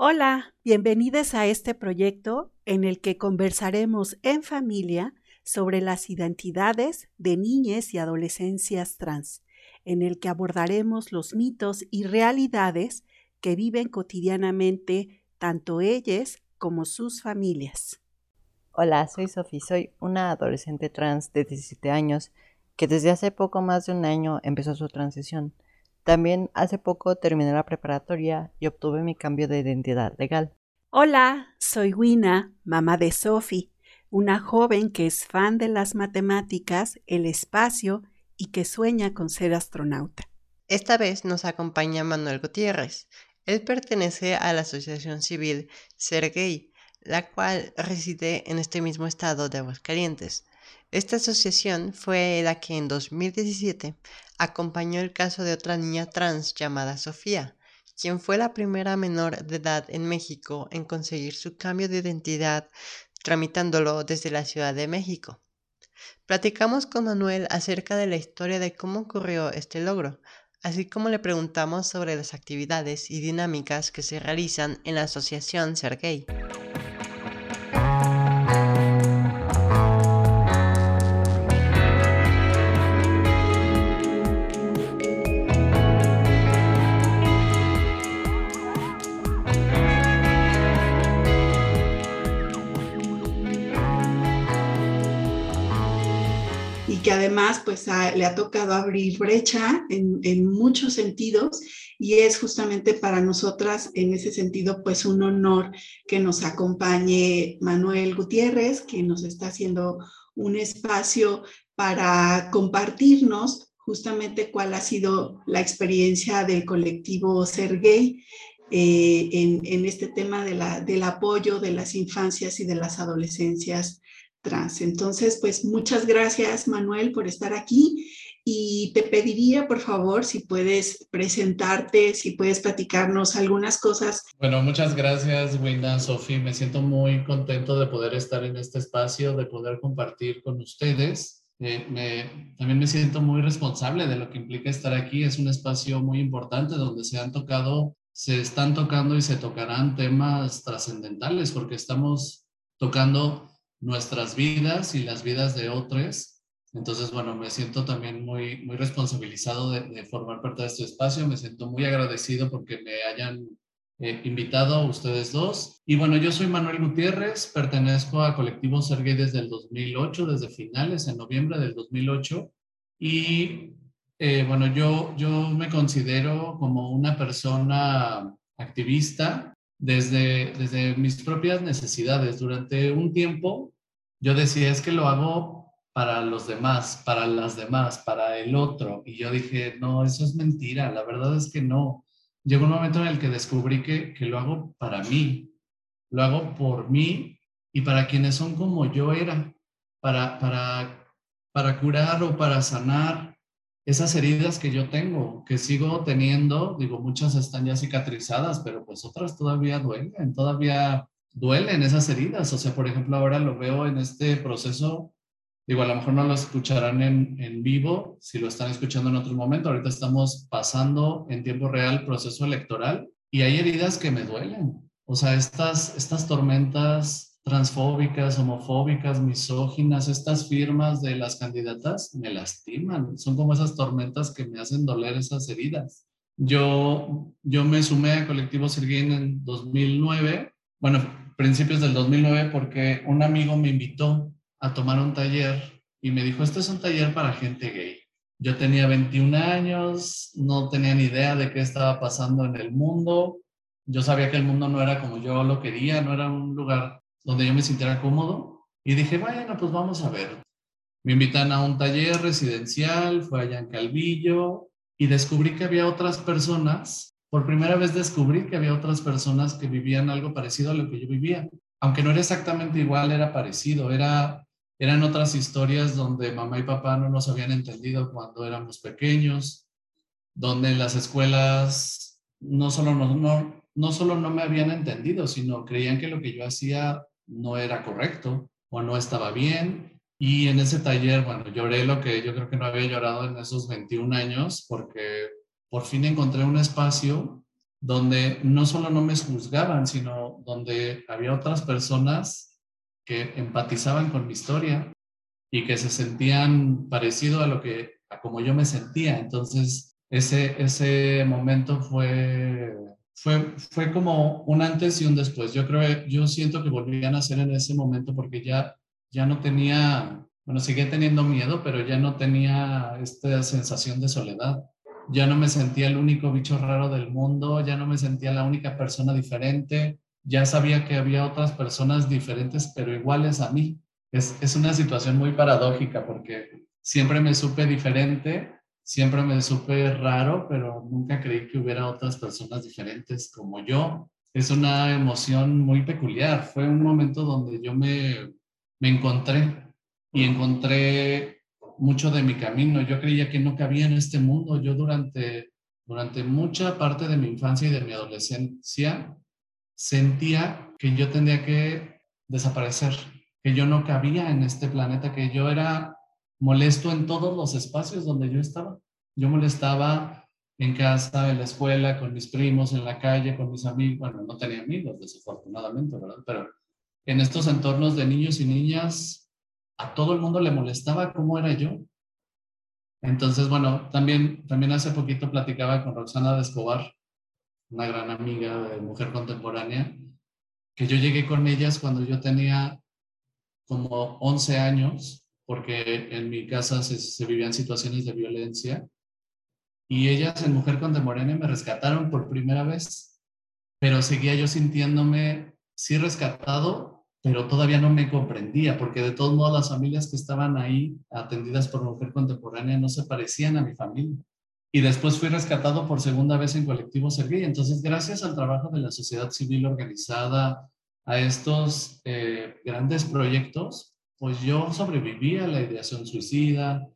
Hola, bienvenidos a este proyecto en el que conversaremos en familia sobre las identidades de niñas y adolescencias trans, en el que abordaremos los mitos y realidades que viven cotidianamente tanto ellas como sus familias. Hola, soy Sophie, soy una adolescente trans de 17 años que desde hace poco más de un año empezó su transición. También hace poco terminé la preparatoria y obtuve mi cambio de identidad legal. Hola, soy Wina, mamá de Sophie, una joven que es fan de las matemáticas, el espacio y que sueña con ser astronauta. Esta vez nos acompaña Manuel Gutiérrez. Él pertenece a la Asociación Civil Ser Gay, la cual reside en este mismo estado de Aguascalientes. Esta asociación fue la que en 2017 acompañó el caso de otra niña trans llamada Sofía, quien fue la primera menor de edad en México en conseguir su cambio de identidad tramitándolo desde la Ciudad de México. Platicamos con Manuel acerca de la historia de cómo ocurrió este logro, así como le preguntamos sobre las actividades y dinámicas que se realizan en la Asociación Ser pues le ha tocado abrir brecha en, en, muchos sentidos y es justamente para nosotras en ese sentido pues un honor que nos acompañe Manuel Gutiérrez, que nos está haciendo un espacio para compartirnos justamente cuál ha sido la experiencia del colectivo Ser Gay eh, en, en, este tema de la, del apoyo de las infancias y de las adolescencias trans. Entonces, pues muchas gracias, Manuel, por estar aquí. Y te pediría, por favor, si puedes presentarte, si puedes platicarnos algunas cosas. Bueno, muchas gracias, Winda, Sofi. Me siento muy contento de poder estar en este espacio, de poder compartir con ustedes. Eh, me, también me siento muy responsable de lo que implica estar aquí. Es un espacio muy importante donde se han tocado, se están tocando y se tocarán temas trascendentales porque estamos tocando nuestras vidas y las vidas de otros. Entonces, bueno, me siento también muy, muy responsabilizado de, formar parte de este espacio. Me siento muy agradecido porque me hayan eh, invitado a ustedes dos. Y bueno, yo soy Manuel Gutiérrez, pertenezco a Colectivo Sergey desde el 2008, desde finales, en noviembre del 2008. Y eh, bueno, yo, yo me considero como una persona activista desde, desde mis propias necesidades. Durante un tiempo yo decía, es que lo hago para los demás, para las demás, para el otro. Y yo dije, no, eso es mentira, la verdad es que no. Llegó un momento en el que descubrí que, que lo hago para mí, lo hago por mí y para quienes son como yo era, para, para, para curar o para sanar esas heridas que yo tengo, que sigo teniendo, digo, muchas están ya cicatrizadas, pero pues otras todavía duelen, todavía duelen esas heridas. O sea, por ejemplo, ahora lo veo en este proceso, digo, a lo mejor no lo escucharán en, en vivo, si lo están escuchando en otro momento, ahorita estamos pasando en tiempo real proceso electoral y hay heridas que me duelen. O sea, estas, estas tormentas transfóbicas, homofóbicas, misóginas, estas firmas de las candidatas me lastiman. Son como esas tormentas que me hacen doler esas heridas. Yo, yo me sumé a Colectivo Serguín en 2009, bueno, principios del 2009, porque un amigo me invitó a tomar un taller y me dijo, este es un taller para gente gay. Yo tenía 21 años, no tenía ni idea de qué estaba pasando en el mundo. Yo sabía que el mundo no era como yo lo quería, no era un lugar donde yo me sintiera cómodo. Y dije, bueno, pues vamos a ver. Me invitan a un taller residencial, fue allá en Calvillo y descubrí que había otras personas. Por primera vez descubrí que había otras personas que vivían algo parecido a lo que yo vivía. Aunque no era exactamente igual, era parecido. Era, eran otras historias donde mamá y papá no nos habían entendido cuando éramos pequeños, donde en las escuelas no solo no, no, no solo no me habían entendido, sino creían que lo que yo hacía no era correcto o no estaba bien. Y en ese taller, bueno, lloré lo que yo creo que no había llorado en esos 21 años porque por fin encontré un espacio donde no solo no me juzgaban, sino donde había otras personas que empatizaban con mi historia y que se sentían parecido a lo que, a como yo me sentía. Entonces, ese, ese momento fue, fue, fue como un antes y un después. Yo creo, yo siento que volví a nacer en ese momento porque ya, ya no tenía, bueno, seguía teniendo miedo, pero ya no tenía esta sensación de soledad ya no me sentía el único bicho raro del mundo, ya no me sentía la única persona diferente, ya sabía que había otras personas diferentes pero iguales a mí. Es, es una situación muy paradójica porque siempre me supe diferente, siempre me supe raro, pero nunca creí que hubiera otras personas diferentes como yo. Es una emoción muy peculiar. Fue un momento donde yo me, me encontré y encontré mucho de mi camino. Yo creía que no cabía en este mundo. Yo durante, durante mucha parte de mi infancia y de mi adolescencia sentía que yo tendría que desaparecer, que yo no cabía en este planeta, que yo era molesto en todos los espacios donde yo estaba. Yo molestaba en casa, en la escuela, con mis primos, en la calle, con mis amigos. Bueno, no tenía amigos, desafortunadamente, ¿verdad? Pero en estos entornos de niños y niñas a todo el mundo le molestaba cómo era yo. Entonces, bueno, también, también hace poquito platicaba con Roxana de Escobar, una gran amiga de mujer contemporánea, que yo llegué con ellas cuando yo tenía como 11 años, porque en mi casa se, vivían situaciones de violencia, y ellas en Mujer Contemporánea me rescataron por primera vez, pero seguía yo sintiéndome sí rescatado, pero todavía no me comprendía, porque de todos modos las familias que estaban ahí atendidas por mujer contemporánea no se parecían a mi familia. Y después fui rescatado por segunda vez en colectivo Sergei. Entonces, gracias al trabajo de la sociedad civil organizada, a estos eh, grandes proyectos, pues yo sobreviví a la ideación suicida,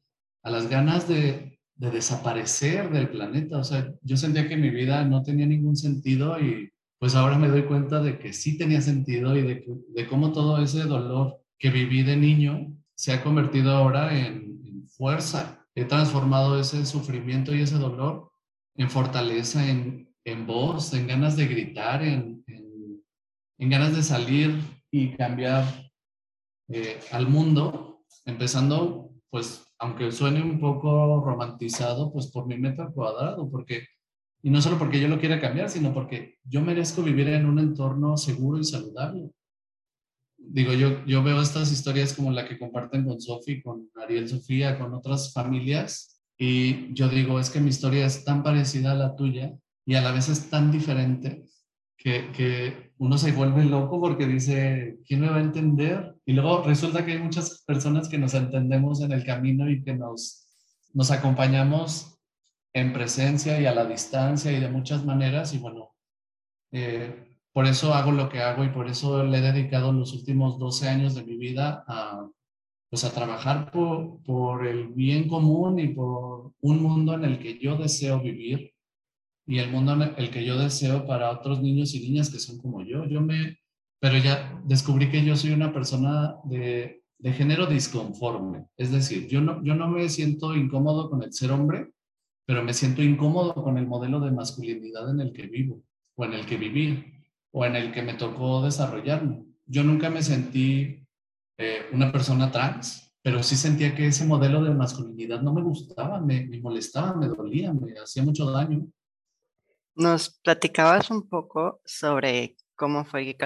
a las ganas de, de desaparecer del planeta. O sea, yo sentía que mi vida no tenía ningún sentido y pues ahora me doy cuenta de que sí tenía sentido y de, de cómo todo ese dolor que viví de niño se ha convertido ahora en, fuerza. He transformado ese sufrimiento y ese dolor en fortaleza, en, en voz, en ganas de gritar, en, en, ganas de salir y cambiar eh, al mundo, empezando, pues, aunque suene un poco romantizado, pues por mi metro cuadrado, porque y no solo porque yo lo quiera cambiar, sino porque yo merezco vivir en un entorno seguro y saludable. Digo, yo, yo veo estas historias como la que comparten con Sofi, con Ariel Sofía, con otras familias, y yo digo, es que mi historia es tan parecida a la tuya y a la vez es tan diferente que, que uno se vuelve loco porque dice, ¿quién me va a entender? Y luego resulta que hay muchas personas que nos entendemos en el camino y que nos, nos acompañamos en presencia y a la distancia y de muchas maneras. Y bueno, eh, por eso hago lo que hago y por eso le he dedicado los últimos 12 años de mi vida a, pues a trabajar por, por el bien común y por un mundo en el que yo deseo vivir y el mundo el que yo deseo para otros niños y niñas que son como yo. Yo me, pero ya descubrí que yo soy una persona de, de género disconforme. Es decir, yo no, yo no me siento incómodo con el ser hombre, pero me siento incómodo con el modelo de masculinidad en el que vivo, o en el que viví, o en el que me tocó desarrollarme. Yo nunca me sentí eh, una persona trans, pero sí sentía que ese modelo de masculinidad no me gustaba, me, me molestaba, me dolía, me hacía mucho daño. Nos platicabas un poco sobre cómo fue que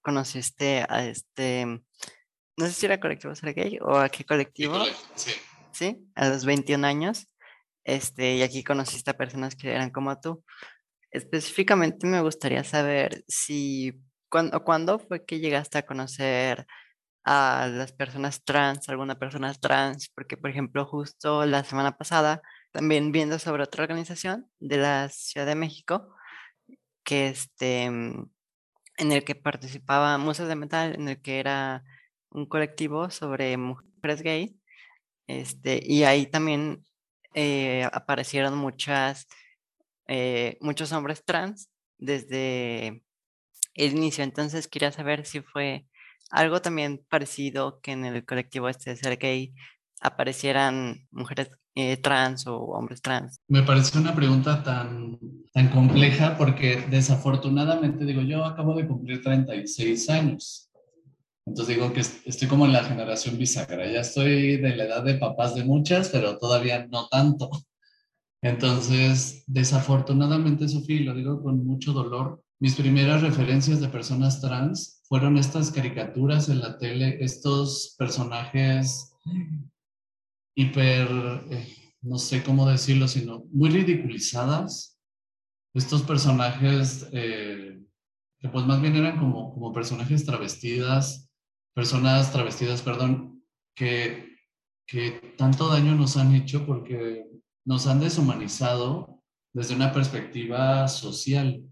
conociste a este, no sé si era colectivo ser gay o a qué colectivo. Sí. Sí, a los 21 años. Este, y aquí conociste a personas que eran como tú. Específicamente me gustaría saber si, cuándo, cuándo fue que llegaste a conocer a las personas trans, alguna persona trans, porque por ejemplo justo la semana pasada, también viendo sobre otra organización de la Ciudad de México, que este, en el que participaba Musas de Metal, en el que era un colectivo sobre mujeres gay, este, y ahí también eh, aparecieron muchas, eh, muchos hombres trans desde el inicio. Entonces quería saber si fue algo también parecido que en el colectivo este de ser gay aparecieran mujeres eh, trans o hombres trans? Me parece una pregunta tan, tan compleja porque desafortunadamente, digo, yo acabo de cumplir 36 años. Entonces digo que estoy como en la generación bisagra. Ya estoy de la edad de papás de muchas, pero todavía no tanto. Entonces, desafortunadamente, Sofía, lo digo con mucho dolor, mis primeras referencias de personas trans fueron estas caricaturas en la tele, estos personajes hiper, eh, no sé cómo decirlo, sino muy ridiculizadas. Estos personajes eh, que pues más bien eran como, como personajes travestidas, personas travestidas, perdón, que, que tanto daño nos han hecho porque nos han deshumanizado desde una perspectiva social.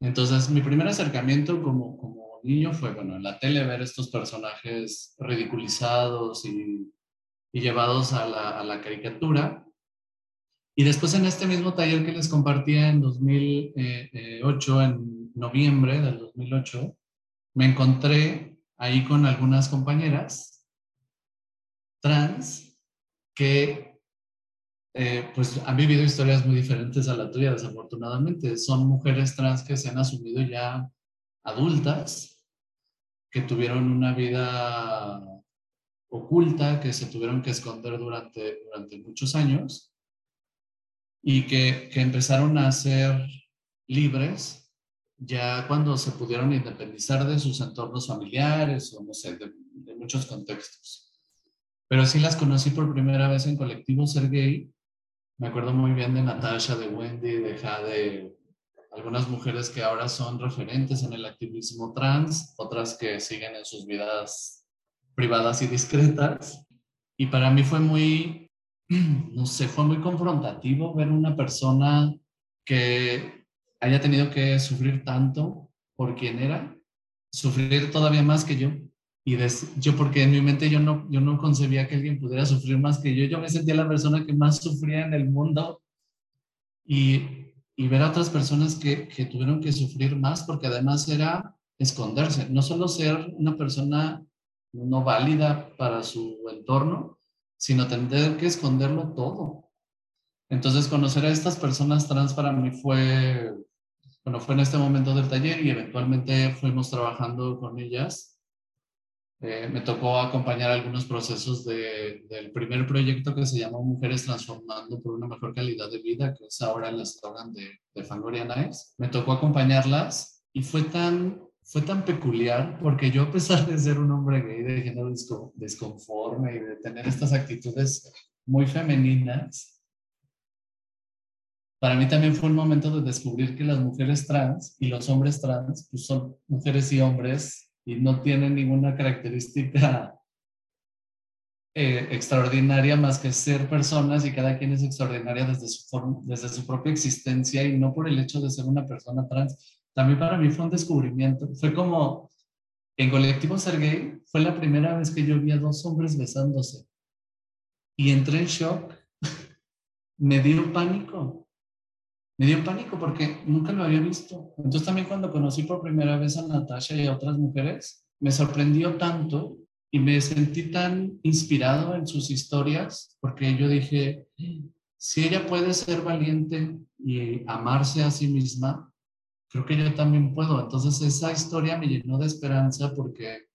Entonces, mi primer acercamiento como, como niño fue, bueno, en la tele ver estos personajes ridiculizados y, y llevados a la, caricatura. Y después en este mismo taller que les compartía en 2008, en noviembre del 2008, me encontré ahí con algunas compañeras trans que eh, pues han vivido historias muy diferentes a la tuya, desafortunadamente. Son mujeres trans que se han asumido ya adultas, que tuvieron una vida oculta, que se tuvieron que esconder durante, durante muchos años y que, que empezaron a ser libres ya cuando se pudieron independizar de sus entornos familiares o no sé, de, muchos contextos. Pero sí las conocí por primera vez en colectivo Ser Gay me acuerdo muy bien de Natasha, de Wendy, de Jade, algunas mujeres que ahora son referentes en el activismo trans, otras que siguen en sus vidas privadas y discretas. Y para mí fue muy, no sé, fue muy confrontativo ver una persona que haya tenido que sufrir tanto por quien era, sufrir todavía más que yo. Y yo, porque en mi mente yo no, yo no concebía que alguien pudiera sufrir más que yo, yo me sentía la persona que más sufría en el mundo. Y, y ver a otras personas que, que tuvieron que sufrir más, porque además era esconderse, no solo ser una persona no válida para su entorno, sino tener que esconderlo todo. Entonces, conocer a estas personas trans para mí fue, bueno, fue en este momento del taller y eventualmente fuimos trabajando con ellas eh, me tocó acompañar algunos procesos de, del primer proyecto que se llama Mujeres Transformando por una Mejor Calidad de Vida, que es ahora el eslogan de, de Fangoria Nice. Me tocó acompañarlas y fue tan, fue tan peculiar porque yo a pesar de ser un hombre gay de género desconforme y de tener estas actitudes muy femeninas, para mí también fue un momento de descubrir que las mujeres trans y los hombres trans pues son mujeres y hombres y no tiene ninguna característica eh, extraordinaria más que ser personas y cada quien es extraordinaria desde su, desde su propia existencia y no por el hecho de ser una persona trans. También para mí fue un descubrimiento. Fue como en Colectivo Ser Gay, fue la primera vez que yo vi a dos hombres besándose y entré en shock. Me dio pánico me dio pánico porque nunca lo había visto. Entonces también cuando conocí por primera vez a Natasha y a otras mujeres, me sorprendió tanto y me sentí tan inspirado en sus historias porque yo dije, si ella puede ser valiente y amarse a sí misma, creo que yo también puedo. Entonces esa historia me llenó de esperanza porque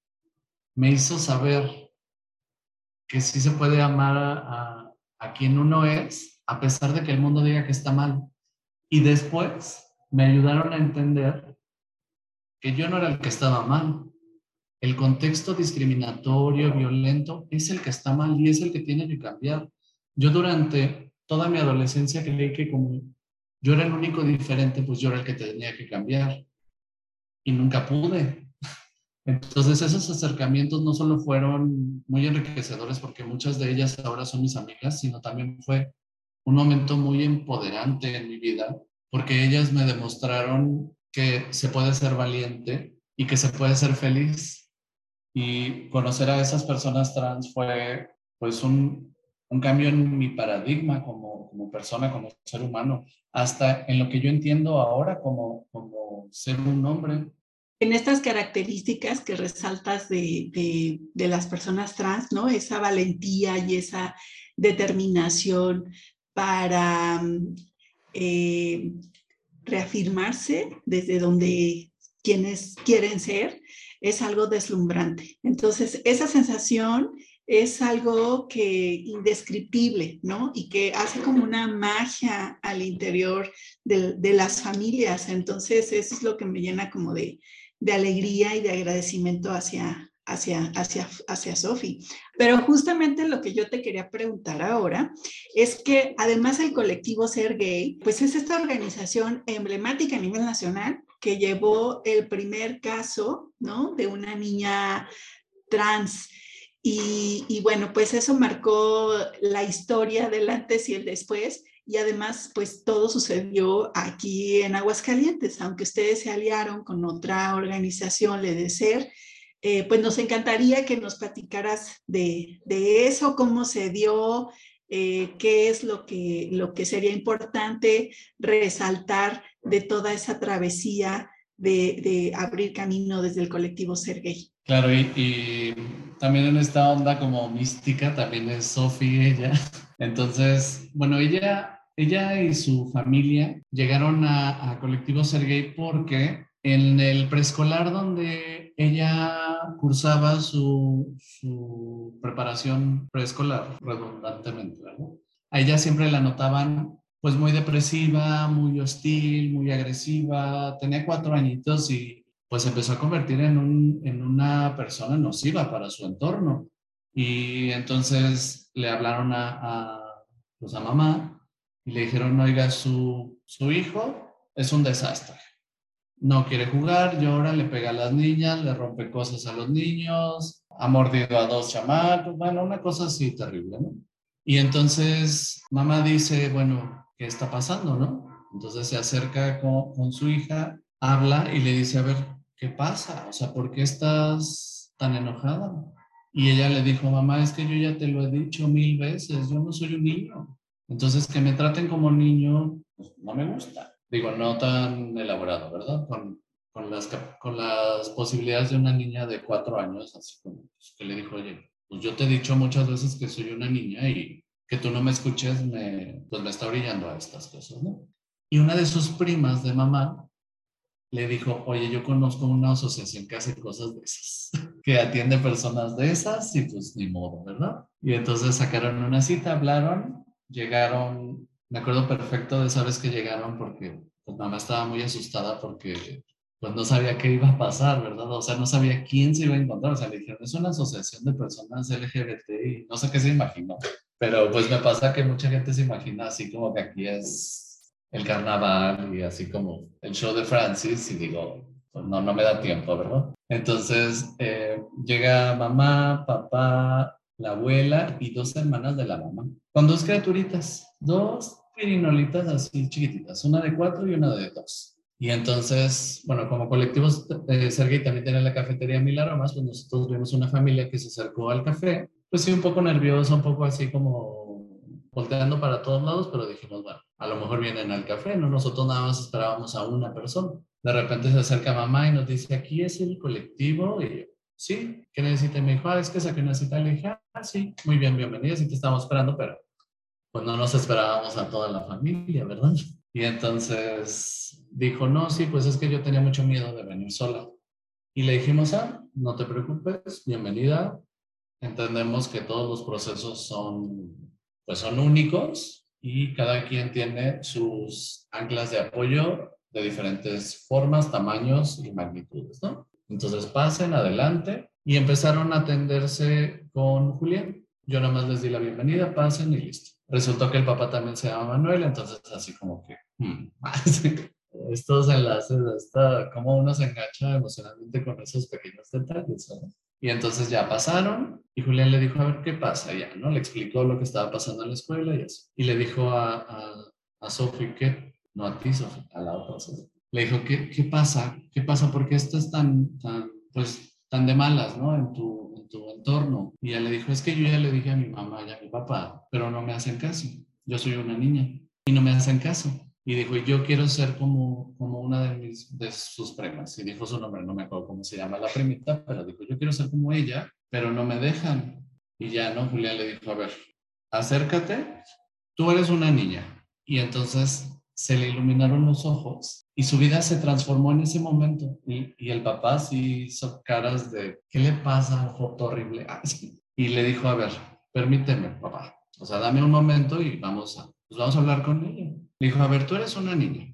me hizo saber que sí se puede amar a, a quien uno es, a pesar de que el mundo diga que está mal. Y después me ayudaron a entender que yo no era el que estaba mal. El contexto discriminatorio, violento, es el que está mal y es el que tiene que cambiar. Yo durante toda mi adolescencia creí que como yo era el único diferente, pues yo era el que tenía que cambiar. Y nunca pude. Entonces esos acercamientos no solo fueron muy enriquecedores porque muchas de ellas ahora son mis amigas, sino también fue un momento muy empoderante en mi vida, porque ellas me demostraron que se puede ser valiente y que se puede ser feliz. Y conocer a esas personas trans fue pues un, un cambio en mi paradigma como, como persona, como ser humano, hasta en lo que yo entiendo ahora como, como ser un hombre. en estas características que resaltas de, las personas trans, ¿no? Esa valentía y esa determinación para eh, reafirmarse desde donde quienes quieren ser, es algo deslumbrante. Entonces, esa sensación es algo que indescriptible, ¿no? Y que hace como una magia al interior de, las familias. Entonces, eso es lo que me llena como de, alegría y de agradecimiento hacia, hacia, hacia, hacia Sofi. Pero justamente lo que yo te quería preguntar ahora es que además el colectivo Ser Gay, pues es esta organización emblemática a nivel nacional que llevó el primer caso, ¿no? De una niña trans y, bueno, pues eso marcó la historia del antes y el después. Y además, pues todo sucedió aquí en Aguascalientes, aunque ustedes se aliaron con otra organización, LEDECER, eh, pues nos encantaría que nos platicaras de, eso, cómo se dio, eh, qué es lo que, lo que sería importante resaltar de toda esa travesía de, abrir camino desde el colectivo Ser Gay. Claro, y, también en esta onda como mística también es Sophie ella. Entonces, bueno, ella, ella y su familia llegaron a, colectivo Ser Gay porque en el preescolar donde ella cursaba su, preparación preescolar, redundantemente. A ella siempre la notaban pues muy depresiva, muy hostil, muy agresiva. Tenía cuatro añitos y pues empezó a convertir en, un, en una persona nociva para su entorno. Y entonces le hablaron a, a, pues a mamá y le dijeron, oiga, su, su hijo es un desastre. No quiere jugar, llora, le pega a las niñas, le rompe cosas a los niños, ha mordido a dos chamacos, bueno, una cosa así terrible, ¿no? Y entonces mamá dice, bueno, ¿qué está pasando, no? Entonces se acerca con, su hija, habla y le dice, a ver, ¿qué pasa? O sea, ¿por qué estás tan enojada? Y ella le dijo, mamá, es que yo ya te lo he dicho mil veces, yo no soy un niño. Entonces, que me traten como niño, pues, no me gusta. Digo, no tan elaborado, ¿verdad? Con, con, las, con las posibilidades de una niña de cuatro años, así como pues, que le dijo, oye, pues yo te he dicho muchas veces que soy una niña y que tú no me escuches, me, pues me está brillando a estas cosas, ¿no? Y una de sus primas de mamá le dijo, oye, yo conozco una asociación que hace cosas de esas, que atiende personas de esas y pues ni modo, ¿verdad? Y entonces sacaron una cita, hablaron, llegaron, me acuerdo perfecto de esa vez que llegaron porque pues mamá estaba muy asustada porque pues no sabía qué iba a pasar, ¿verdad? O sea, no sabía quién se iba a encontrar. O sea, le dijeron, es una asociación de personas LGBT y no sé qué se imaginó. Pero pues me pasa que mucha gente se imagina así como que aquí es el carnaval y así como el show de Francis y digo, pues no, no me da tiempo, ¿verdad? Entonces eh, llega mamá, papá, la abuela y dos hermanas de la mamá, con dos criaturitas, dos pirinolitas así chiquititas, una de cuatro y una de dos. Y entonces, bueno, como colectivos, eh, Sergei también tiene la cafetería Mil Aromas, pues nosotros vimos una familia que se acercó al café, pues sí, un poco nerviosa, un poco así como volteando para todos lados, pero dijimos, bueno, a lo mejor vienen al café, ¿no? Nosotros nada más esperábamos a una persona. De repente se acerca mamá y nos dice, aquí es el colectivo, y yo, sí, ¿qué necesita? Y me dijo, ah, es que saqué una cita. Le dije, ah, sí, muy bien, bienvenida, sí te estamos esperando, pero pues no nos esperábamos a toda la familia, ¿verdad? Y entonces dijo, no, sí, pues es que yo tenía mucho miedo de venir sola. Y le dijimos, ah, no te preocupes, bienvenida. Entendemos que todos los procesos son, pues son únicos y cada quien tiene sus anclas de apoyo de diferentes formas, tamaños y magnitudes, ¿no? Entonces pasen adelante y empezaron a atenderse con Julián. Yo nada más les di la bienvenida, pasen y listo. Resultó que el papá también se llama Manuel, entonces así como que, hmm, estos enlaces, está, como uno se engancha emocionalmente con esos pequeños detalles. Y entonces ya pasaron y Julián le dijo, a ver qué pasa ya, ¿no? Le explicó lo que estaba pasando en la escuela y eso. Y le dijo a, a, Sophie que, no a ti, Sophie, a la otra Sophie. Le dijo, ¿qué, qué pasa? ¿Qué pasa? Porque esto es tan, tan, pues, tan de malas, ¿no? En tu, tu entorno. Y ella le dijo, es que yo ya le dije a mi mamá y a mi papá, pero no me hacen caso. Yo soy una niña y no me hacen caso. Y dijo, yo quiero ser como, como una de, mis, de sus primas. Y dijo su nombre, no me acuerdo cómo se llama la primita, pero dijo, yo quiero ser como ella, pero no me dejan. Y ya, ¿no? Julián le dijo, a ver, acércate, tú eres una niña. Y entonces se le iluminaron los ojos y su vida se transformó en ese momento. Y, y el papá sí hizo caras de, ¿qué le pasa? Foto horrible. Y le dijo, a ver, permíteme, papá. O sea, dame un momento y vamos a, pues vamos a hablar con ella. Dijo, a ver, tú eres una niña,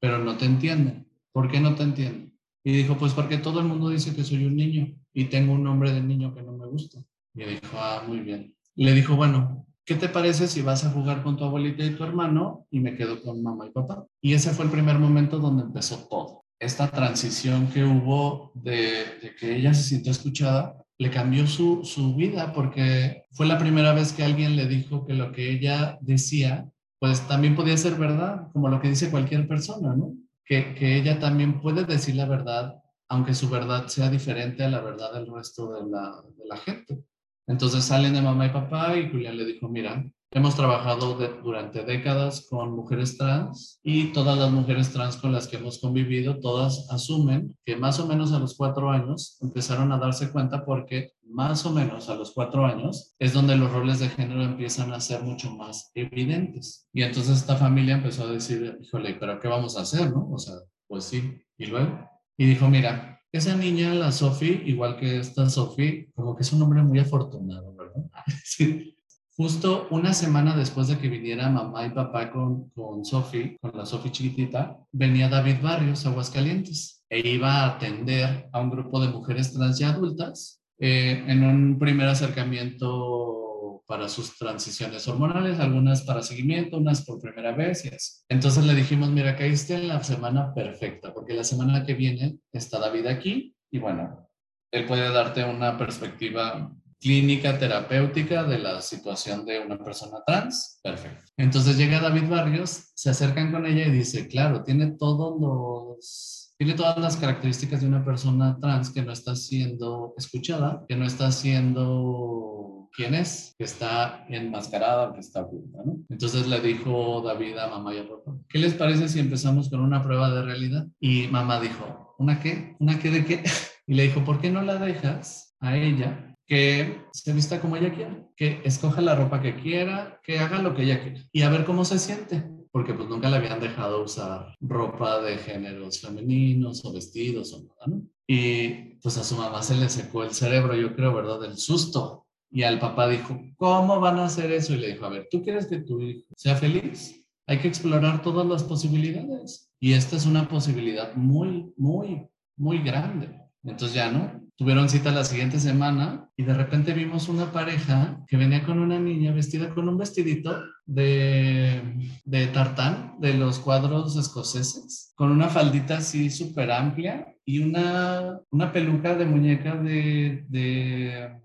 pero no te entienden. ¿Por qué no te entienden? Y dijo, pues porque todo el mundo dice que soy un niño y tengo un nombre de niño que no me gusta. Y dijo, ah, muy bien. le dijo, bueno, ¿qué te parece si vas a jugar con tu abuelita y tu hermano y me quedo con mamá y papá? Y ese fue el primer momento donde empezó todo. Esta transición que hubo de, de que ella se sintió escuchada le cambió su, su, vida porque fue la primera vez que alguien le dijo que lo que ella decía, pues también podía ser verdad, como lo que dice cualquier persona, ¿no? Que, que ella también puede decir la verdad, aunque su verdad sea diferente a la verdad del resto de la, de la gente. Entonces salen de mamá y papá y Julián le dijo, mira, hemos trabajado durante décadas con mujeres trans y todas las mujeres trans con las que hemos convivido, todas asumen que más o menos a los cuatro años empezaron a darse cuenta porque más o menos a los cuatro años es donde los roles de género empiezan a ser mucho más evidentes. Y entonces esta familia empezó a decir, híjole, pero ¿qué vamos a hacer? ¿No? O sea, pues sí. Y luego, y dijo, mira, esa niña, la Sophie, igual que esta Sophie, como que es un hombre muy afortunado, ¿verdad? Sí. Justo una semana después de que viniera mamá y papá con, con Sophie, con la Sophie chiquitita, venía David Barrios, Aguascalientes, e iba a atender a un grupo de mujeres trans y adultas eh, en un primer acercamiento para sus transiciones hormonales, algunas para seguimiento, unas por primera vez y. Entonces le dijimos, mira, caíste en la semana perfecta, porque la semana que viene está David aquí y bueno, él puede darte una perspectiva clínica terapéutica de la situación de una persona trans. Perfecto. Entonces llega David Barrios, se acercan con ella y dice, claro, tiene todos los tiene todas las características de una persona trans que no está siendo escuchada, que no está siendo quién es, que está enmascarada, que está oculta, ¿no? Entonces le dijo David a mamá y a papá, ¿qué les parece si empezamos con una prueba de realidad? Y mamá dijo, ¿una qué? ¿Una qué de qué? Y le dijo, ¿por qué no la dejas a ella que se vista como ella quiera, que escoja la ropa que quiera, que haga lo que ella quiera y a ver cómo se siente, porque pues nunca le habían dejado usar ropa de géneros femeninos o vestidos o nada, ¿no? Y pues a su mamá se le secó el cerebro, yo creo, ¿verdad? Del susto, y al papá dijo, ¿cómo van a hacer eso? Y le dijo, a ver, ¿tú quieres que tu hijo sea feliz? Hay que explorar todas las posibilidades. Y esta es una posibilidad muy, muy, muy grande. Entonces ya, ¿no? Tuvieron cita la siguiente semana y de repente vimos una pareja que venía con una niña vestida con un vestidito de, de tartán de los cuadros escoceses, con una faldita así súper amplia y una, una peluca de muñeca de, de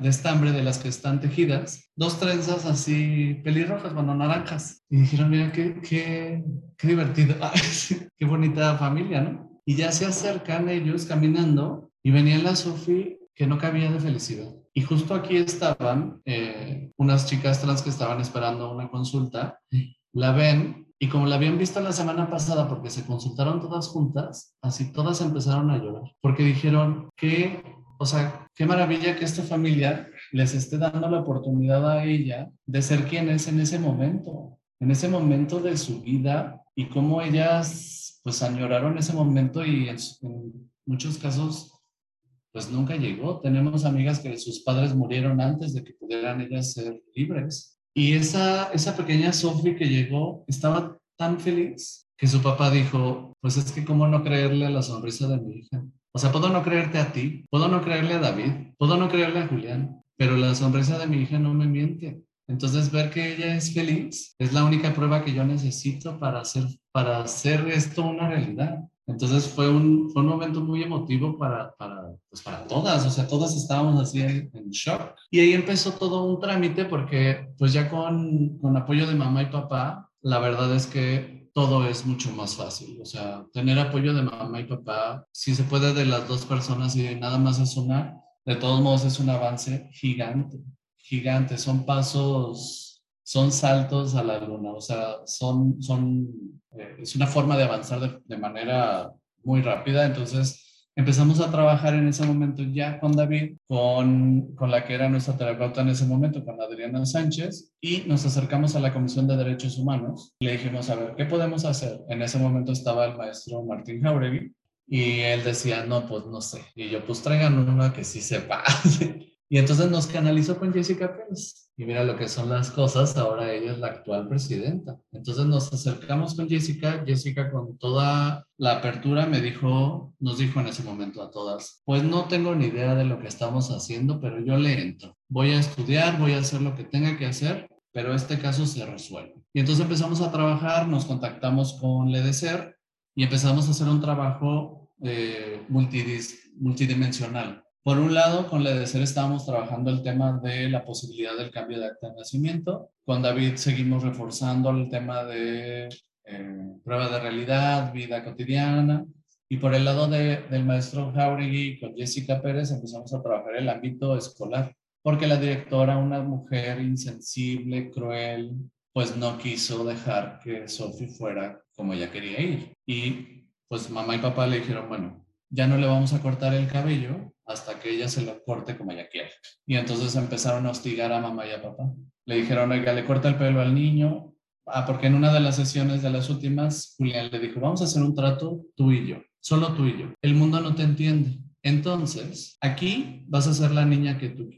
de estambre de las que están tejidas, dos trenzas así pelirrojas, bueno, naranjas. Y dijeron, mira, qué, qué, qué divertido, qué bonita familia, ¿no? Y ya se acercan ellos caminando y venía la Sofi que no cabía de felicidad. Y justo aquí estaban eh, unas chicas trans que estaban esperando una consulta, la ven y como la habían visto la semana pasada porque se consultaron todas juntas, así todas empezaron a llorar, porque dijeron que o sea, qué maravilla que esta familia les esté dando la oportunidad a ella de ser quien es en ese momento, en ese momento de su vida y cómo ellas pues añoraron ese momento y en, muchos casos pues nunca llegó. Tenemos amigas que sus padres murieron antes de que pudieran ellas ser libres. Y esa, esa pequeña Sophie que llegó estaba tan feliz que su papá dijo, pues es que cómo no creerle a la sonrisa de mi hija. O sea, puedo no creerte a ti, puedo no creerle a David, puedo no creerle a Julián, pero la sonrisa de mi hija no me miente. Entonces, ver que ella es feliz es la única prueba que yo necesito para hacer, para hacer esto una realidad. Entonces, fue un, fue un momento muy emotivo para, para, pues para todas, o sea, todas estábamos así en, en, shock. Y ahí empezó todo un trámite porque, pues ya con, con apoyo de mamá y papá, la verdad es que todo es mucho más fácil. O sea, tener apoyo de mamá y papá, si se puede de las dos personas y nada más es una, de todos modos es un avance gigante, gigante. Son pasos son saltos a la luna, o sea, son, son, eh, es una forma de avanzar de, manera muy rápida, entonces empezamos a trabajar en ese momento ya con David, con, con, la que era nuestra terapeuta en ese momento, con Adriana Sánchez, y nos acercamos a la Comisión de Derechos Humanos. Le dijimos, a ver, ¿qué podemos hacer? En ese momento estaba el maestro Martín Jauregui, y él decía, no, pues no sé. Y yo, pues traigan una que sí sepa. y entonces nos canalizó con Jessica Pérez. Y mira lo que son las cosas, ahora ella es la actual presidenta. Entonces nos acercamos con Jessica, Jessica con toda la apertura me dijo, nos dijo en ese momento a todas, pues no tengo ni idea de lo que estamos haciendo, pero yo le entro. Voy a estudiar, voy a hacer lo que tenga que hacer, pero este caso se resuelve. Y entonces empezamos a trabajar, nos contactamos con Ledecer y empezamos a hacer un trabajo eh, multidimensional por un lado, con la EDECER estábamos trabajando el tema de la posibilidad del cambio de acta de nacimiento. Con David seguimos reforzando el tema de eh, prueba de realidad, vida cotidiana. Y por el lado de, del maestro Jauregui con Jessica Pérez empezamos a trabajar el ámbito escolar, porque la directora, una mujer insensible, cruel, pues no quiso dejar que Sophie fuera como ella quería ir. Y pues mamá y papá le dijeron, bueno, ya no le vamos a cortar el cabello hasta que ella se lo corte como ella quiere. Y entonces empezaron a hostigar a mamá y a papá. Le dijeron, oiga, le corta el pelo al niño. Ah, porque en una de las sesiones de las últimas, Julián le dijo, vamos a hacer un trato tú y yo, solo tú y yo. El mundo no te entiende. Entonces, aquí vas a ser la niña que tú.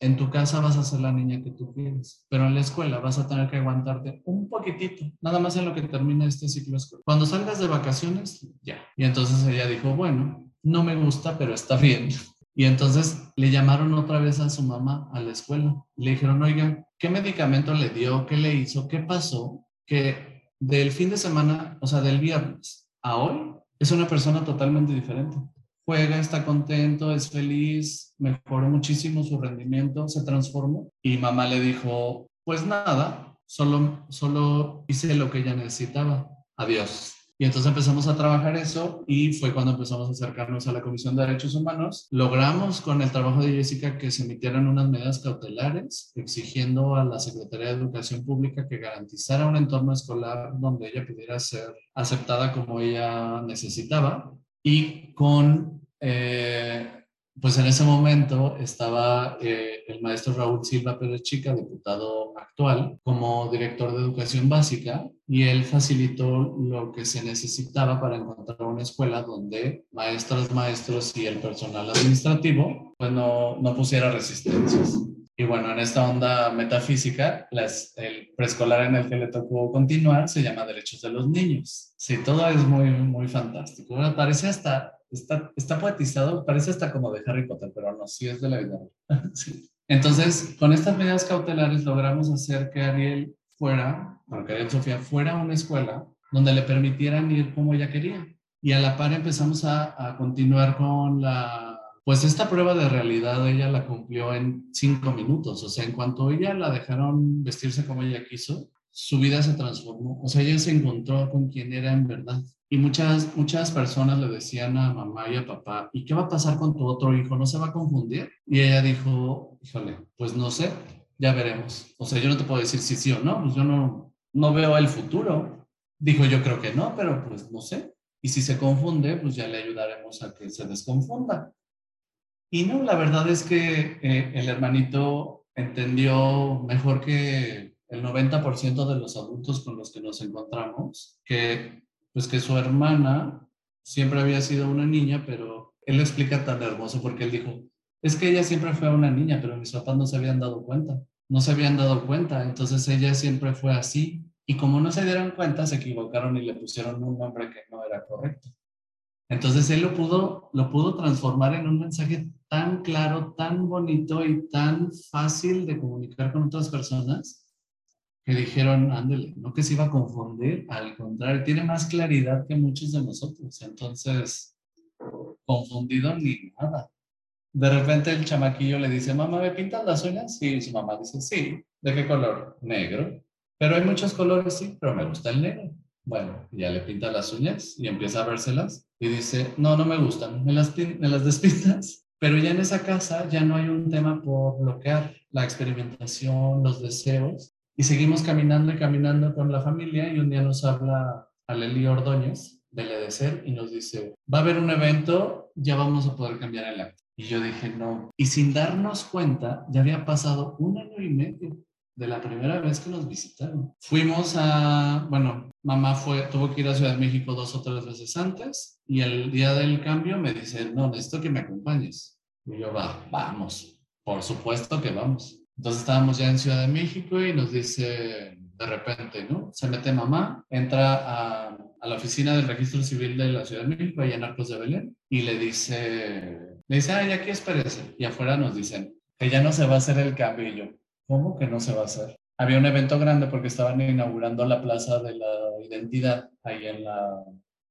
En tu casa vas a ser la niña que tú quieres. Pero en la escuela vas a tener que aguantarte un poquitito, nada más en lo que termine este ciclo escolar. Cuando salgas de vacaciones, ya. Y entonces ella dijo, bueno, no me gusta, pero está bien. Y entonces le llamaron otra vez a su mamá a la escuela. Le dijeron, oiga, ¿qué medicamento le dio? ¿Qué le hizo? ¿Qué pasó? Que del fin de semana, o sea, del viernes a hoy, es una persona totalmente diferente. Juega, está contento, es feliz, mejoró muchísimo su rendimiento, se transformó. Y mamá le dijo, pues nada, solo, solo hice lo que ella necesitaba. Adiós. Y entonces empezamos a trabajar eso y fue cuando empezamos a acercarnos a la Comisión de Derechos Humanos. Logramos con el trabajo de Jessica que se emitieran unas medidas cautelares exigiendo a la Secretaría de Educación Pública que garantizara un entorno escolar donde ella pudiera ser aceptada como ella necesitaba y con eh, pues en ese momento estaba eh, el maestro Raúl Silva Pérez Chica, diputado actual, como director de educación básica, y él facilitó lo que se necesitaba para encontrar una escuela donde maestras, maestros y el personal administrativo pues no, no pusiera resistencias. Y bueno, en esta onda metafísica, las, el preescolar en el que le tocó continuar se llama Derechos de los Niños. Sí, todo es muy, muy fantástico. Bueno, parece hasta está, está poetizado, parece hasta como de Harry Potter, pero no, sí es de la vida. Entonces, con estas medidas cautelares logramos hacer que Ariel fuera, bueno, que Ariel Sofía fuera a una escuela donde le permitieran ir como ella quería. Y a la par empezamos a, a continuar con la, pues esta prueba de realidad ella la cumplió en cinco minutos. O sea, en cuanto ella la dejaron vestirse como ella quiso, su vida se transformó. O sea, ella se encontró con quien era en verdad. Y muchas, muchas personas le decían a mamá y a papá, ¿y qué va a pasar con tu otro hijo? ¿No se va a confundir? Y ella dijo, híjole, pues no sé, ya veremos. O sea, yo no te puedo decir si sí o no, pues yo no, no veo el futuro. Dijo, yo creo que no, pero pues no sé. Y si se confunde, pues ya le ayudaremos a que se desconfunda. Y no, la verdad es que eh, el hermanito entendió mejor que el 90% de los adultos con los que nos encontramos que pues que su hermana siempre había sido una niña, pero él lo explica tan hermoso porque él dijo, es que ella siempre fue una niña, pero mis papás no se habían dado cuenta, no se habían dado cuenta, entonces ella siempre fue así. Y como no se dieron cuenta, se equivocaron y le pusieron un nombre que no era correcto. Entonces él lo pudo, lo pudo transformar en un mensaje tan claro, tan bonito y tan fácil de comunicar con otras personas que dijeron, ándele, no que se iba a confundir, al contrario, tiene más claridad que muchos de nosotros. Entonces, confundido ni nada. De repente el chamaquillo le dice, mamá, ¿me pintas las uñas? Y su mamá dice, sí. ¿De qué color? Negro. Pero hay muchos colores, sí, pero me gusta el negro. Bueno, ya le pinta las uñas y empieza a vérselas y dice, no, no me gustan, me las, me las despintas. Pero ya en esa casa ya no hay un tema por bloquear la experimentación, los deseos, Y seguimos caminando y caminando con la familia y un día nos habla Aleli Ordóñez del EDECER y nos dice, va a haber un evento, ya vamos a poder cambiar el acta. Y yo dije, no. Y sin darnos cuenta, ya había pasado un año y medio de la primera vez que nos visitaron. Fuimos a, bueno, mamá fue, tuvo que ir a Ciudad de México dos o tres veces antes y el día del cambio me dice, no, necesito que me acompañes. Y yo, va, vamos, por supuesto que vamos. Entonces estábamos ya en Ciudad de México y nos dice, de repente, ¿no? Se mete mamá, entra a, a la oficina del registro civil de la Ciudad de México, allá en Arcos de Belén, y le dice, le dice, ay, aquí espérese. Y afuera nos dicen que ya no se va a hacer el cambio. Y yo, ¿cómo que no se va a hacer? Había un evento grande porque estaban inaugurando la Plaza de la Identidad ahí en, la,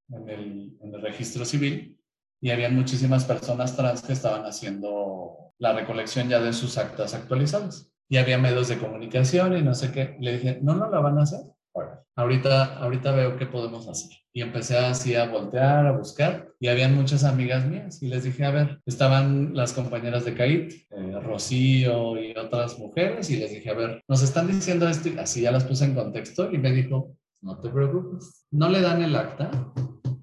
en, el, en el registro civil y había muchísimas personas trans que estaban haciendo la recolección ya de sus actas actualizadas. Y había medios de comunicación y no sé qué. Le dije, ¿no, no la van a hacer? Ahorita, ahorita veo qué podemos hacer. Y empecé así a voltear, a buscar, y habían muchas amigas mías. Y les dije, a ver, estaban las compañeras de CAIT, eh, Rocío y otras mujeres, y les dije, a ver, nos están diciendo esto, y así ya las puse en contexto, y me dijo, no te preocupes, no le dan el acta,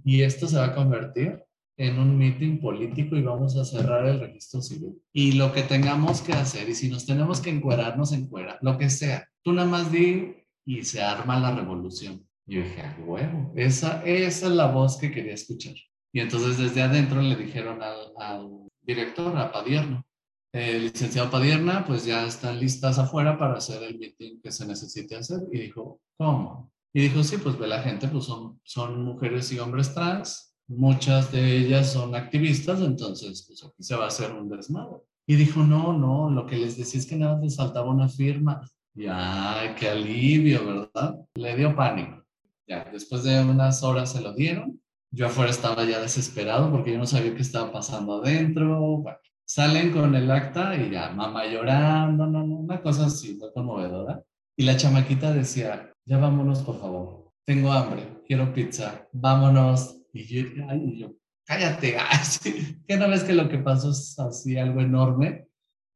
y esto se va a convertir en un meeting político y vamos a cerrar el registro civil. Y lo que tengamos que hacer, y si nos tenemos que encuerar, nos encuera, lo que sea. Tú nada más di y se arma la revolución. Yo dije, ah, huevo, esa, esa es la voz que quería escuchar. Y entonces desde adentro le dijeron al, al director, a Padierna, el licenciado Padierna, pues ya están listas afuera para hacer el meeting que se necesite hacer. Y dijo, ¿cómo? Y dijo, sí, pues ve la gente, pues son, son mujeres y hombres trans, muchas de ellas son activistas, entonces pues aquí se va a hacer un desmadre. Y dijo, no, no, lo que les decía es que nada les faltaba una firma. Ya, qué alivio, ¿verdad? Le dio pánico. Ya, después de unas horas se lo dieron. Yo afuera estaba ya desesperado porque yo no sabía qué estaba pasando adentro. Bueno, salen con el acta y ya, mamá llorando, no, no, una cosa así, muy conmovedora. Y la chamaquita decía, ya vámonos, por favor. Tengo hambre, quiero pizza, vámonos. Y yo, ay, yo cállate, ay, ¿qué no ves que lo que pasó es así algo enorme?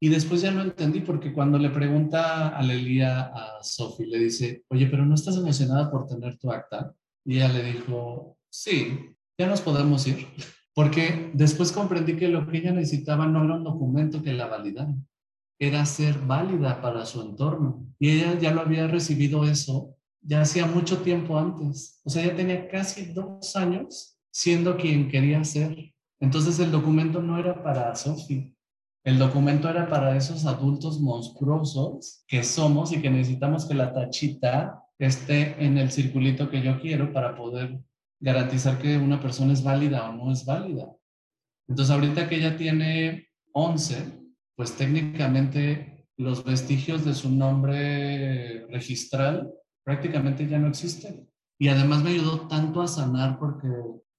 Y después ya no entendí porque cuando le pregunta a Lelia a Sophie, le dice, oye, pero ¿no estás emocionada por tener tu acta? Y ella le dijo, sí, ya nos podemos ir. Porque después comprendí que lo que ella necesitaba no era un documento que la validara, era ser válida para su entorno. Y ella ya lo había recibido eso ya hacía mucho tiempo antes. O sea, ya tenía casi dos años siendo quien quería ser. Entonces el documento no era para Sophie, el documento era para esos adultos monstruosos que somos y que necesitamos que la tachita esté en el circulito que yo quiero para poder garantizar que una persona es válida o no es válida. Entonces, ahorita que ella tiene 11, pues técnicamente los vestigios de su nombre registral prácticamente ya no existen. Y además me ayudó tanto a sanar porque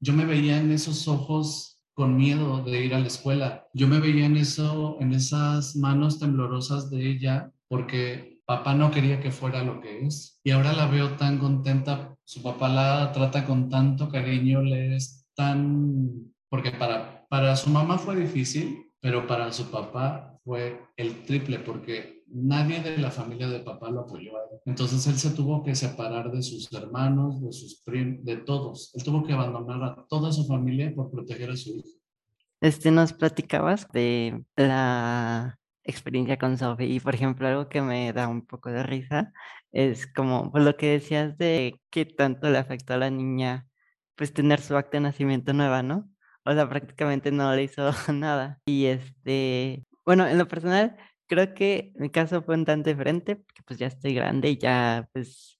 yo me veía en esos ojos con miedo de ir a la escuela. Yo me veía en eso, en esas manos temblorosas de ella, porque papá no quería que fuera lo que es. Y ahora la veo tan contenta. Su papá la trata con tanto cariño, le es tan... Porque para, para su mamá fue difícil, pero para su papá fue el triple, porque nadie de la familia de papá lo apoyó Entonces él se tuvo que separar de sus hermanos, de sus primos, de todos. Él tuvo que abandonar a toda su familia por proteger a su hijo. Este, nos platicabas de la experiencia con Sophie y por ejemplo algo que me da un poco de risa es como por lo que decías de qué tanto le afectó a la niña pues tener su acta de nacimiento nueva, ¿no? O sea, prácticamente no le hizo nada. Y este, bueno, en lo personal, creo que mi caso fue un tanto diferente, porque pues ya estoy grande y ya pues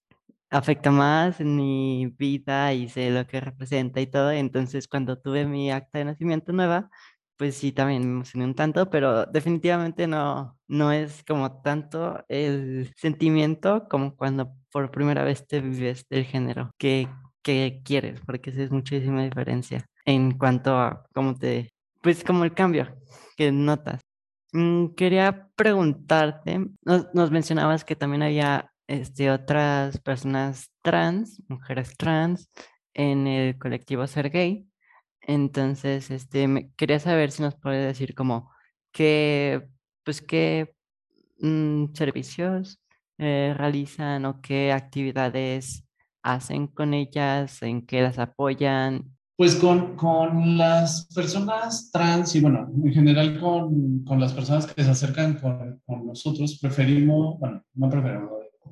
afecta más en mi vida y sé lo que representa y todo. Entonces cuando tuve mi acta de nacimiento nueva, pues sí, también me emocioné un tanto, pero definitivamente no, no es como tanto el sentimiento como cuando por primera vez te vives del género que, que quieres, porque es muchísima diferencia en cuanto a cómo te, pues como el cambio que notas. Mm, quería preguntarte, nos, mencionabas que también había este, otras personas trans, mujeres trans, en el colectivo Ser Gay. Entonces, este, quería saber si nos puede decir como qué, pues qué mm, servicios eh, realizan o qué actividades hacen con ellas, en qué las apoyan. Pues con, con las personas trans y bueno, en general con, con las personas que se acercan con, con, nosotros, preferimos, bueno, no preferimos,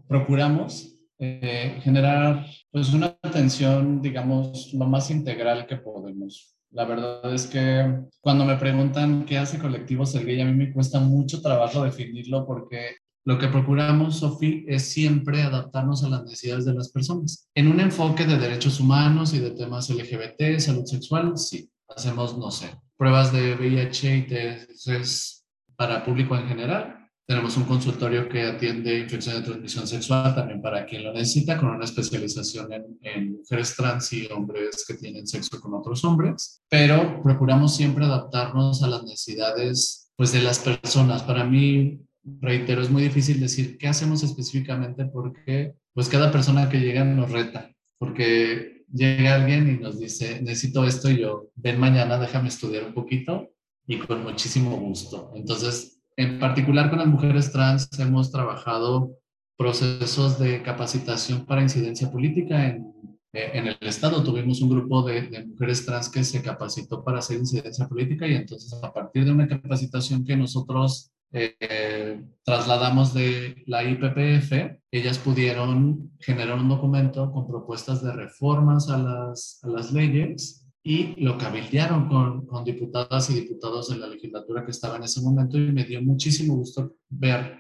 procuramos eh, generar pues una atención, digamos, lo más integral que podemos. La verdad es que cuando me preguntan qué hace Colectivo Ser Gay, a mí me cuesta mucho trabajo definirlo porque lo que procuramos, Sofi, es siempre adaptarnos a las necesidades de las personas. En un enfoque de derechos humanos y de temas LGBT, salud sexual, sí. Hacemos, no sé, pruebas de VIH y test para público en general. Tenemos un consultorio que atiende infección de transmisión sexual también para quien lo necesita, con una especialización en, en mujeres trans y hombres que tienen sexo con otros hombres. Pero procuramos siempre adaptarnos a las necesidades pues, de las personas. Para mí, reitero, es muy difícil decir qué hacemos específicamente porque pues cada persona que llega nos reta, porque llega alguien y nos dice, necesito esto y yo, ven mañana, déjame estudiar un poquito y con muchísimo gusto. Entonces, en particular con las mujeres trans hemos trabajado procesos de capacitación para incidencia política en, en el Estado. Tuvimos un grupo de, de, mujeres trans que se capacitó para hacer incidencia política y entonces a partir de una capacitación que nosotros eh, trasladamos de la IPPF, ellas pudieron generar un documento con propuestas de reformas a las, a las leyes y lo cabildearon con, con diputadas y diputados de la legislatura que estaba en ese momento y me dio muchísimo gusto ver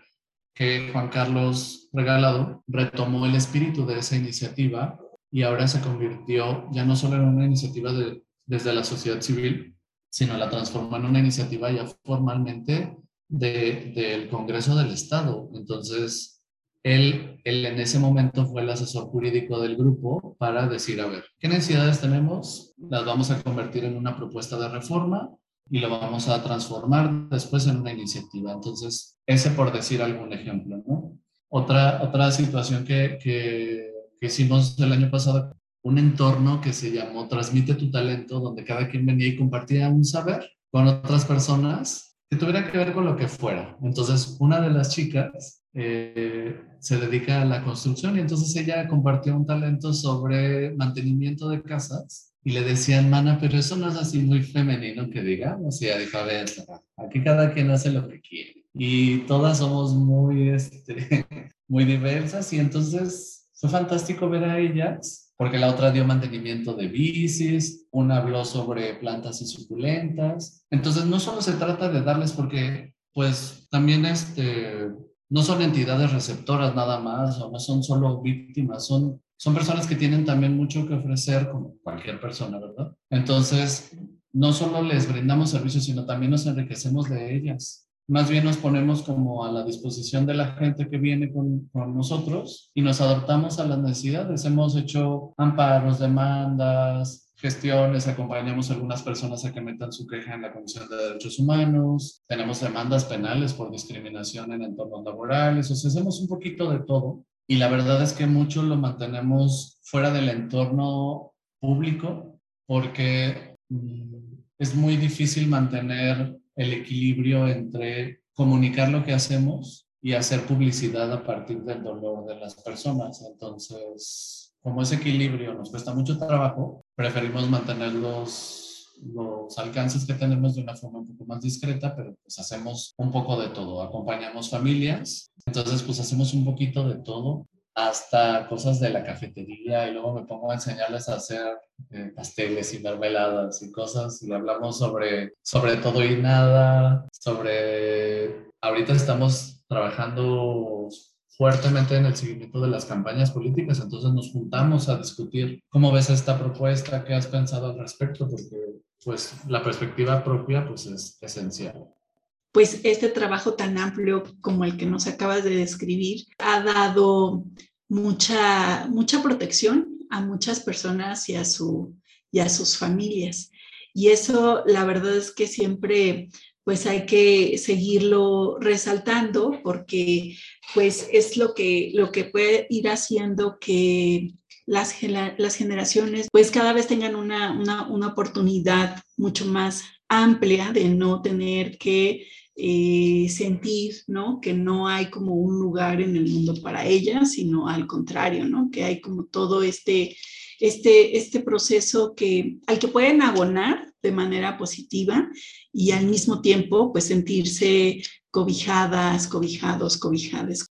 que Juan Carlos Regalado retomó el espíritu de esa iniciativa y ahora se convirtió ya no solo en una iniciativa de, desde la sociedad civil, sino la transformó en una iniciativa ya formalmente de, del Congreso del Estado. Entonces, él, en ese momento fue el asesor jurídico del grupo para decir, a ver, ¿qué necesidades tenemos? Las vamos a convertir en una propuesta de reforma y lo vamos a transformar después en una iniciativa. Entonces, ese por decir algún ejemplo, ¿no? Otra, otra situación que, que, que hicimos el año pasado, un entorno que se llamó Transmite tu talento, donde cada quien venía y compartía un saber con otras personas que tuviera que ver con lo que fuera. Entonces, una de las chicas eh, se dedica a la construcción y entonces ella compartió un talento sobre mantenimiento de casas y le decían, mana, pero eso no es así muy femenino que digamos. Y ella dijo, a ver, aquí cada quien hace lo que quiere. Y todas somos muy, este, muy diversas y entonces fue fantástico ver a ellas porque la otra dio mantenimiento de bicis, una habló sobre plantas y suculentas. Entonces, no solo se trata de darles porque, pues, también este, no son entidades receptoras nada más, o no son solo víctimas, son, son personas que tienen también mucho que ofrecer, como cualquier persona, ¿verdad? Entonces, no solo les brindamos servicios, sino también nos enriquecemos de ellas más bien nos ponemos como a la disposición de la gente que viene con, con, nosotros y nos adaptamos a las necesidades. Hemos hecho amparos, demandas, gestiones, acompañamos a algunas personas a que metan su queja en la Comisión de Derechos Humanos, tenemos demandas penales por discriminación en entornos laborales, o sea, hacemos un poquito de todo y la verdad es que mucho lo mantenemos fuera del entorno público porque mm, es muy difícil mantener el equilibrio entre comunicar lo que hacemos y hacer publicidad a partir del dolor de las personas. Entonces, como ese equilibrio nos cuesta mucho trabajo, preferimos mantener los, los alcances que tenemos de una forma un poco más discreta, pero pues hacemos un poco de todo. Acompañamos familias, entonces pues hacemos un poquito de todo hasta cosas de la cafetería y luego me pongo a enseñarles a hacer eh, pasteles y mermeladas y cosas y hablamos sobre, sobre todo y nada, sobre... Ahorita estamos trabajando fuertemente en el seguimiento de las campañas políticas, entonces nos juntamos a discutir cómo ves esta propuesta, qué has pensado al respecto, porque pues la perspectiva propia pues es esencial pues este trabajo tan amplio como el que nos acabas de describir ha dado mucha, mucha protección a muchas personas y a, su, y a sus familias. Y eso, la verdad es que siempre pues hay que seguirlo resaltando porque pues es lo que, lo que puede ir haciendo que las, las generaciones pues cada vez tengan una, una, una oportunidad mucho más amplia de no tener que eh, sentir, ¿no? Que no hay como un lugar en el mundo para ella, sino al contrario, ¿no? Que hay como todo este, este, este proceso que, al que pueden abonar de manera positiva y al mismo tiempo, pues sentirse cobijadas, cobijados, cobijadas.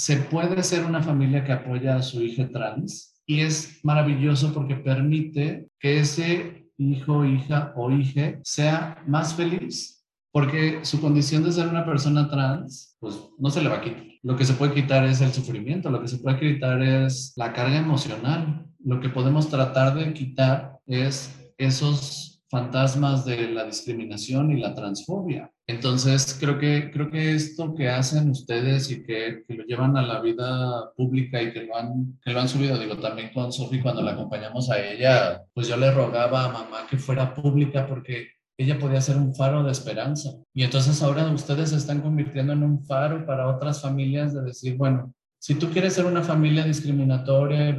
Se puede ser una familia que apoya a su hija trans y es maravilloso porque permite que ese hijo, hija o hija sea más feliz porque su condición de ser una persona trans, pues no se le va a quitar. Lo que se puede quitar es el sufrimiento, lo que se puede quitar es la carga emocional. Lo que podemos tratar de quitar es esos fantasmas de la discriminación y la transfobia. Entonces, creo que, creo que esto que hacen ustedes y que, que lo llevan a la vida pública y que lo han, que lo han subido, digo, también con Sofi cuando la acompañamos a ella, pues yo le rogaba a mamá que fuera pública porque ella podía ser un faro de esperanza. Y entonces ahora ustedes se están convirtiendo en un faro para otras familias de decir, bueno, si tú quieres ser una familia discriminatoria,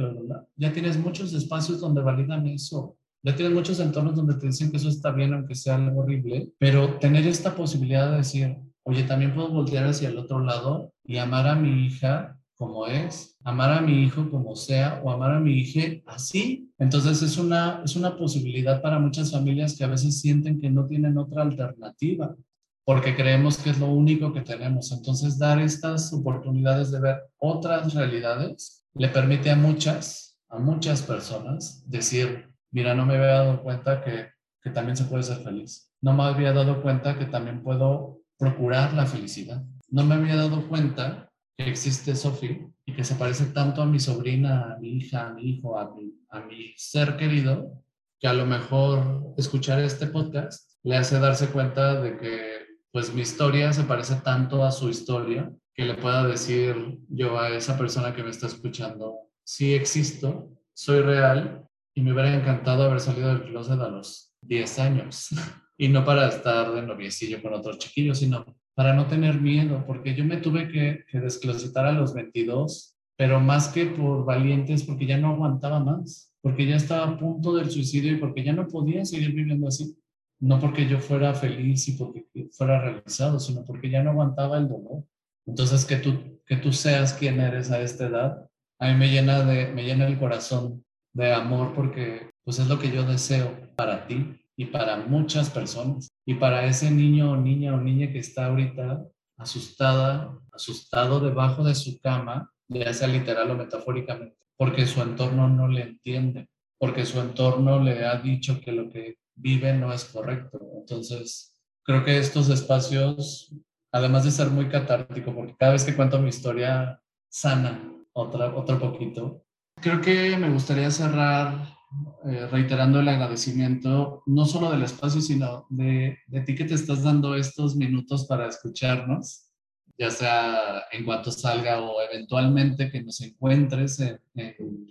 ya tienes muchos espacios donde validan eso. Ya tienes muchos entornos donde te dicen que eso está bien, aunque sea algo horrible, pero tener esta posibilidad de decir, oye, también puedo voltear hacia el otro lado y amar a mi hija como es, amar a mi hijo como sea o amar a mi hija así. Entonces es una, es una posibilidad para muchas familias que a veces sienten que no tienen otra alternativa porque creemos que es lo único que tenemos. Entonces dar estas oportunidades de ver otras realidades le permite a muchas, a muchas personas decir, mira, no me había dado cuenta que, que también se puede ser feliz. No me había dado cuenta que también puedo procurar la felicidad. No me había dado cuenta que existe Sophie y que se parece tanto a mi sobrina, a mi hija, a mi hijo, a mi, a mi ser querido, que a lo mejor escuchar este podcast le hace darse cuenta de que pues mi historia se parece tanto a su historia que le pueda decir yo a esa persona que me está escuchando, sí existo, soy real y me hubiera encantado haber salido del closet a los 10 años. y no para estar de noviecillo con otros chiquillos, sino para no tener miedo, porque yo me tuve que, que desclositar a los 22, pero más que por valientes, porque ya no aguantaba más, porque ya estaba a punto del suicidio y porque ya no podía seguir viviendo así. No porque yo fuera feliz y porque fuera realizado, sino porque ya no aguantaba el dolor. Entonces, que tú, que tú seas quien eres a esta edad, a mí me llena, de, me llena el corazón de amor porque pues es lo que yo deseo para ti y para muchas personas. Y para ese niño o niña o niña que está ahorita asustada, asustado debajo de su cama, ya sea literal o metafóricamente, porque su entorno no le entiende, porque su entorno le ha dicho que lo que vive no es correcto. Entonces, creo que estos espacios, además de ser muy catártico, porque cada vez que cuento mi historia, sana otra, otro poquito. Creo que me gustaría cerrar eh, reiterando el agradecimiento, no solo del espacio, sino de, de, ti que te estás dando estos minutos para escucharnos, ya sea en cuanto salga o eventualmente que nos encuentres en,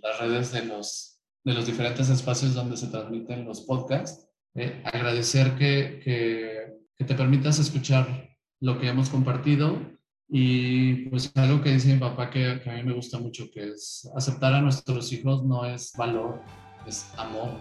las redes de los, de los diferentes espacios donde se transmiten los podcasts. Eh, agradecer que, que, que te permitas escuchar lo que hemos compartido y pues algo que dice mi papá que, a mí me gusta mucho, que es aceptar a nuestros hijos no es valor, es amor.